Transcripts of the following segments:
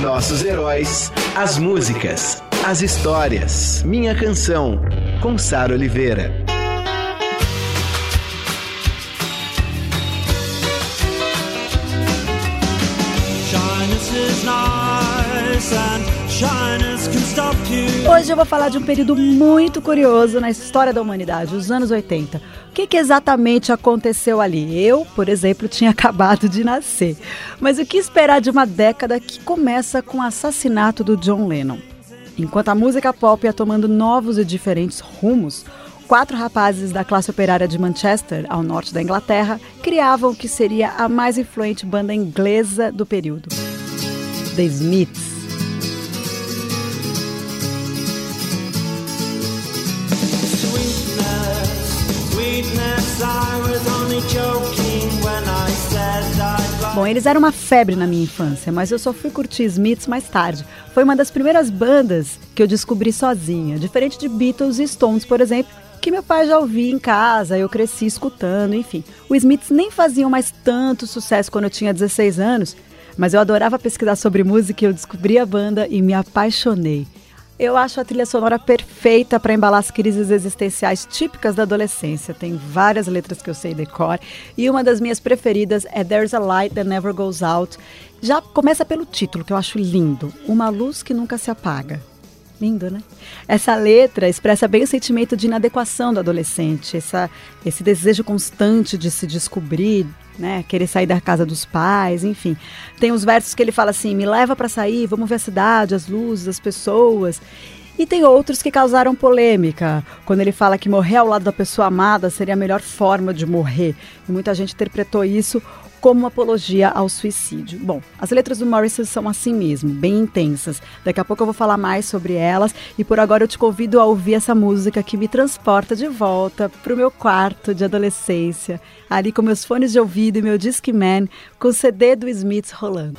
Nossos heróis, as músicas, as histórias. Minha canção, com Sara Oliveira. Hoje eu vou falar de um período muito curioso na história da humanidade, os anos 80. O que, que, exatamente aconteceu ali? Eu, por exemplo, tinha acabado de nascer. Mas o que esperar de uma década que começa com o assassinato do John Lennon? Enquanto a música pop ia tomando novos e diferentes rumos, quatro rapazes da classe operária de Manchester, ao norte da Inglaterra, criavam o que seria a mais influente banda inglesa do período. The Smiths. Bom, eles eram uma febre na minha infância, mas eu só fui curtir Smiths mais tarde. Foi uma das primeiras bandas que eu descobri sozinha, diferente de Beatles e Stones, por exemplo, que meu pai já ouvia em casa, eu cresci escutando, enfim. Os Smiths nem faziam mais tanto sucesso quando eu tinha 16 anos, mas eu adorava pesquisar sobre música e eu descobri a banda e me apaixonei. Eu acho a trilha sonora perfeita para embalar as crises existenciais típicas da adolescência. Tem várias letras que eu sei decor e uma das minhas preferidas é There's a Light That Never Goes Out. Já começa pelo título, que eu acho lindo: Uma luz que nunca se apaga. Lindo, né? Essa letra expressa bem o sentimento de inadequação do adolescente, essa, esse desejo constante de se descobrir, né? Querer sair da casa dos pais, enfim. Tem os versos que ele fala assim: me leva para sair, vamos ver a cidade, as luzes, as pessoas. E tem outros que causaram polêmica, quando ele fala que morrer ao lado da pessoa amada seria a melhor forma de morrer. E muita gente interpretou isso como apologia ao suicídio. Bom, as letras do Morrison são assim mesmo, bem intensas. Daqui a pouco eu vou falar mais sobre elas e por agora eu te convido a ouvir essa música que me transporta de volta para o meu quarto de adolescência, ali com meus fones de ouvido e meu Discman, com o CD do Smiths rolando.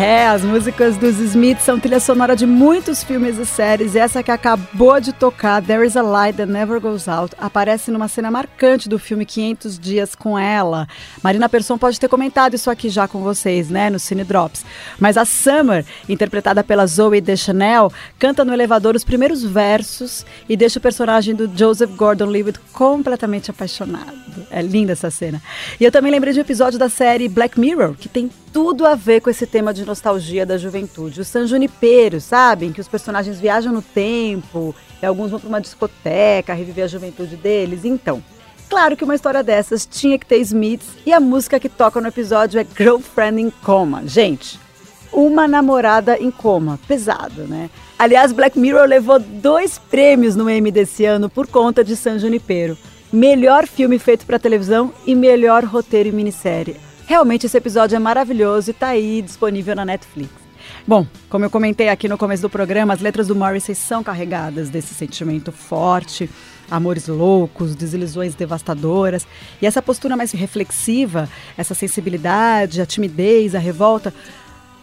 É, as músicas dos Smiths são trilha sonora de muitos filmes e séries. E essa que acabou de tocar, There is a Light That Never Goes Out, aparece numa cena marcante do filme 500 Dias com Ela. Marina Persson pode ter comentado isso aqui já com vocês, né, no Cine Drops. Mas a Summer, interpretada pela Zoe Deschanel, canta no elevador os primeiros versos e deixa o personagem do Joseph Gordon-Levitt completamente apaixonado. É linda essa cena. E eu também lembrei de um episódio da série Black Mirror, que tem tudo a ver com esse tema de nostalgia da juventude. O San Junipero, sabem? Que os personagens viajam no tempo, e alguns vão para uma discoteca, reviver a juventude deles. Então, claro que uma história dessas tinha que ter Smiths e a música que toca no episódio é Girlfriend in Coma. Gente, uma namorada em coma. Pesado, né? Aliás, Black Mirror levou dois prêmios no Emmy desse ano por conta de San Junipero. Melhor filme feito para televisão e melhor roteiro e minissérie. Realmente esse episódio é maravilhoso e está aí disponível na Netflix. Bom, como eu comentei aqui no começo do programa, as letras do Morrissey são carregadas desse sentimento forte, amores loucos, desilusões devastadoras. E essa postura mais reflexiva, essa sensibilidade, a timidez, a revolta,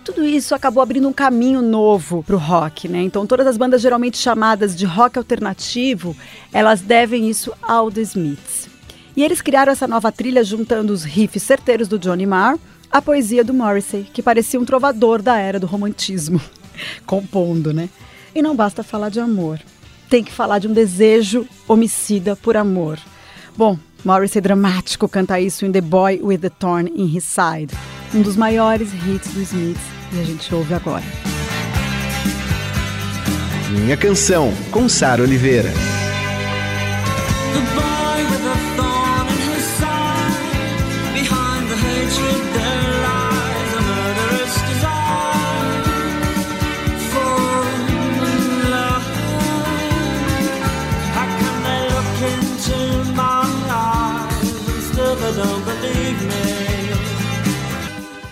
tudo isso acabou abrindo um caminho novo para o rock, né? Então todas as bandas geralmente chamadas de rock alternativo, elas devem isso ao The Smiths. E eles criaram essa nova trilha juntando os riffs certeiros do Johnny Marr, a poesia do Morrissey, que parecia um trovador da era do romantismo, compondo, né? E não basta falar de amor, tem que falar de um desejo homicida por amor. Bom, Morrissey dramático canta isso em The Boy with the Thorn in His Side, um dos maiores hits do Smiths, e a gente ouve agora. Minha Canção, com Sara Oliveira.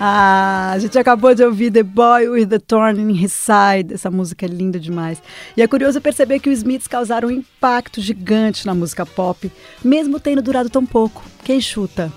Ah, a gente acabou de ouvir The Boy with the Thorn in His Side. Essa música é linda demais. E é curioso perceber que os Smiths causaram um impacto gigante na música pop, mesmo tendo durado tão pouco. Quem chuta?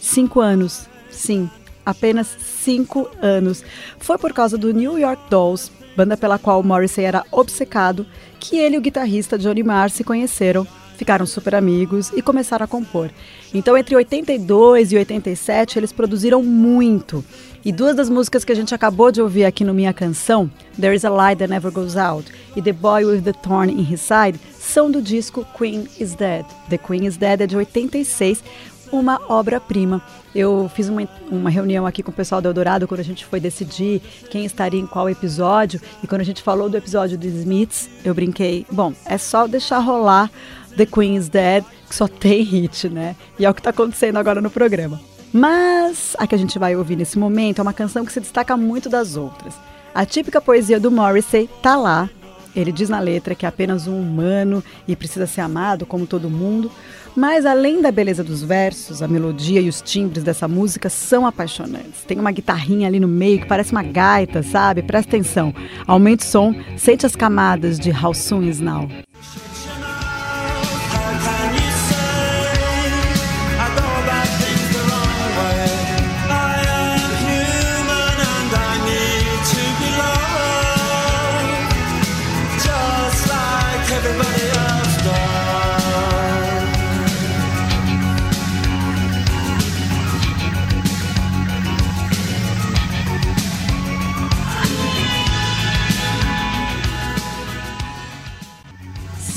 Cinco anos. Sim, apenas cinco anos. Foi por causa do New York Dolls, banda pela qual Morrissey era obcecado, que ele e o guitarrista Johnny Marr se conheceram ficaram super amigos e começaram a compor. Então, entre 82 e 87, eles produziram muito. E duas das músicas que a gente acabou de ouvir aqui no Minha Canção, There is a Light That Never Goes Out e The Boy with the Thorn in His Side, são do disco Queen is Dead. The Queen is Dead é de 86, uma obra-prima. Eu fiz uma, uma reunião aqui com o pessoal do Eldorado quando a gente foi decidir quem estaria em qual episódio. E quando a gente falou do episódio do Smiths, eu brinquei: bom, é só deixar rolar The Queen is Dead, que só tem hit, né? E é o que está acontecendo agora no programa. Mas a que a gente vai ouvir nesse momento é uma canção que se destaca muito das outras. A típica poesia do Morrissey tá lá. Ele diz na letra que é apenas um humano e precisa ser amado como todo mundo. Mas além da beleza dos versos, a melodia e os timbres dessa música são apaixonantes. Tem uma guitarrinha ali no meio que parece uma gaita, sabe? Presta atenção. Aumente o som, sente as camadas de How Soon Is Now.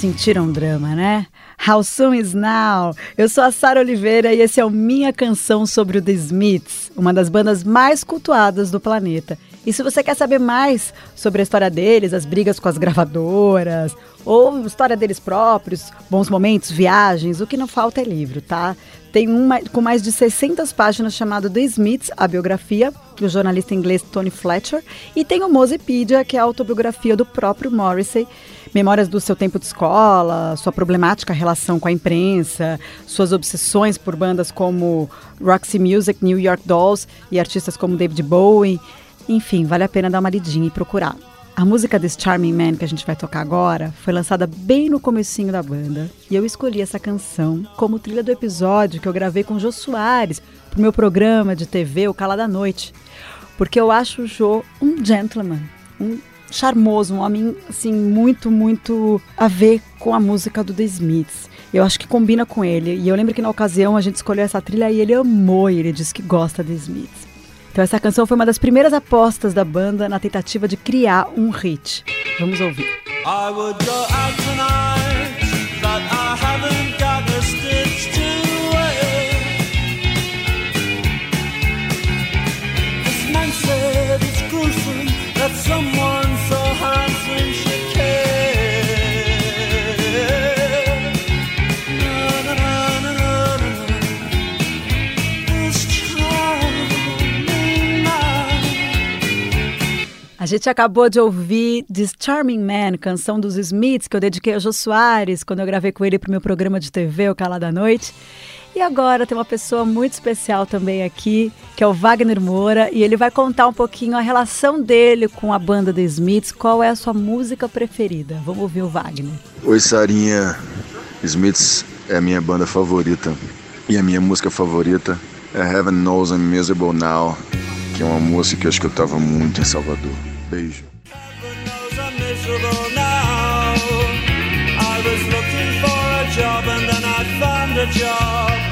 Sentiram drama, né? How Soon Is Now? Eu sou a Sara Oliveira e esse é o Minha Canção sobre o The Smiths, uma das bandas mais cultuadas do planeta. E se você quer saber mais sobre a história deles, as brigas com as gravadoras, ou história deles próprios, bons momentos, viagens, o que não falta é livro, tá? Tem uma com mais de 600 páginas chamado The Smiths, a biografia do jornalista inglês Tony Fletcher, e tem o Mosepedia, que é a autobiografia do próprio Morrissey, memórias do seu tempo de escola, sua problemática relação com a imprensa, suas obsessões por bandas como Roxy Music, New York Dolls e artistas como David Bowie. Enfim, vale a pena dar uma lidinha e procurar. A música desse Charming Man que a gente vai tocar agora foi lançada bem no comecinho da banda e eu escolhi essa canção como trilha do episódio que eu gravei com o Jô Soares pro meu programa de TV O Cala da Noite, porque eu acho o Jô um gentleman, um charmoso, um homem assim muito, muito a ver com a música do The Smiths. Eu acho que combina com ele. E eu lembro que na ocasião a gente escolheu essa trilha e ele amou, e ele disse que gosta de Smiths. Então essa canção foi uma das primeiras apostas da banda na tentativa de criar um hit. Vamos ouvir. I would go out tonight, I haven't got a stitch to This man said it's gruesome that someone A gente acabou de ouvir This Charming Man, canção dos Smiths, que eu dediquei a Jô Soares, quando eu gravei com ele para o meu programa de TV, O Calada Noite. E agora tem uma pessoa muito especial também aqui, que é o Wagner Moura, e ele vai contar um pouquinho a relação dele com a banda The Smiths, qual é a sua música preferida. Vamos ouvir o Wagner. Oi, Sarinha. Smiths é a minha banda favorita. E a minha música favorita é Heaven Knows I'm Miserable Now, que é uma música que eu escutava muito em Salvador. Beijo. I was looking for a job and then I found a job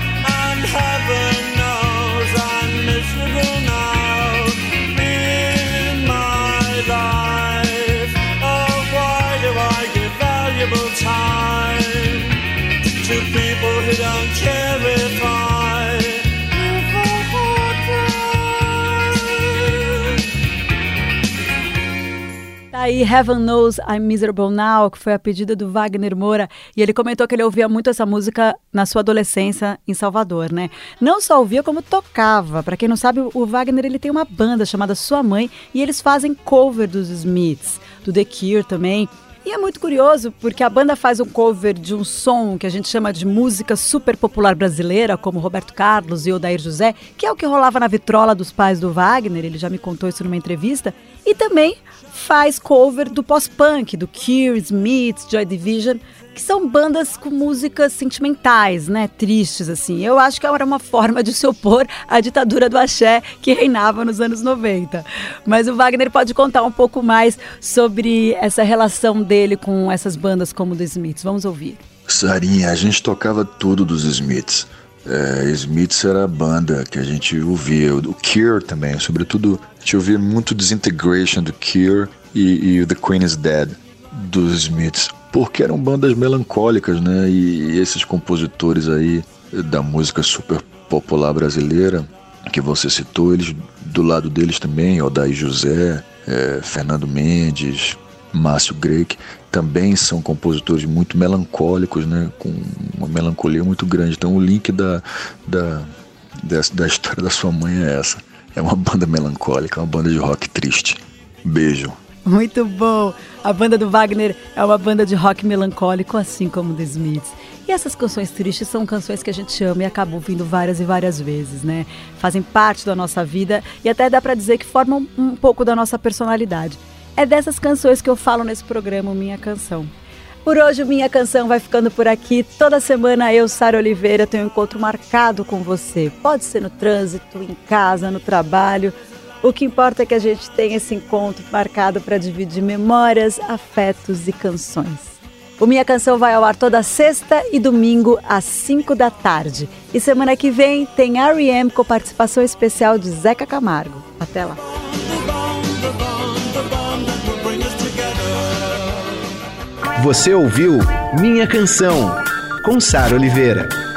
aí Heaven Knows I'm Miserable Now, que foi a pedida do Wagner Moura, e ele comentou que ele ouvia muito essa música na sua adolescência em Salvador, né? Não só ouvia como tocava. Para quem não sabe, o Wagner ele tem uma banda chamada Sua Mãe e eles fazem cover dos Smiths, do The Cure também. E é muito curioso porque a banda faz um cover de um som que a gente chama de música super popular brasileira, como Roberto Carlos e Odair José, que é o que rolava na vitrola dos pais do Wagner, ele já me contou isso numa entrevista, e também faz cover do pós-punk, do Cure, Smiths, Joy Division, que são bandas com músicas sentimentais, né, tristes assim. Eu acho que era uma forma de se opor à ditadura do axé que reinava nos anos 90. Mas o Wagner pode contar um pouco mais sobre essa relação dele com essas bandas como The Smiths. Vamos ouvir. Sarinha, a gente tocava tudo dos Smiths. É, Smiths era a banda que a gente ouvia, o Cure também, sobretudo a gente ouvia muito Disintegration do Cure e, e The Queen is Dead dos Smiths porque eram bandas melancólicas, né? E esses compositores aí da música super popular brasileira que você citou, eles do lado deles também, Odaí José, é, Fernando Mendes, Márcio Greik, também são compositores muito melancólicos, né? Com uma melancolia muito grande. Então o link da, da, da, da história da sua mãe é essa. É uma banda melancólica, uma banda de rock triste. Beijo. Muito bom! A banda do Wagner é uma banda de rock melancólico, assim como The Smiths. E essas canções tristes são canções que a gente ama e acaba ouvindo várias e várias vezes, né? Fazem parte da nossa vida e até dá para dizer que formam um pouco da nossa personalidade. É dessas canções que eu falo nesse programa Minha Canção. Por hoje, Minha Canção vai ficando por aqui. Toda semana eu, Sara Oliveira, tenho um encontro marcado com você. Pode ser no trânsito, em casa, no trabalho o que importa é que a gente tenha esse encontro marcado para dividir memórias, afetos e canções. O Minha Canção vai ao ar toda sexta e domingo às 5 da tarde. E semana que vem tem R.E.M. com participação especial de Zeca Camargo. Até lá. Você ouviu Minha Canção, com Sara Oliveira.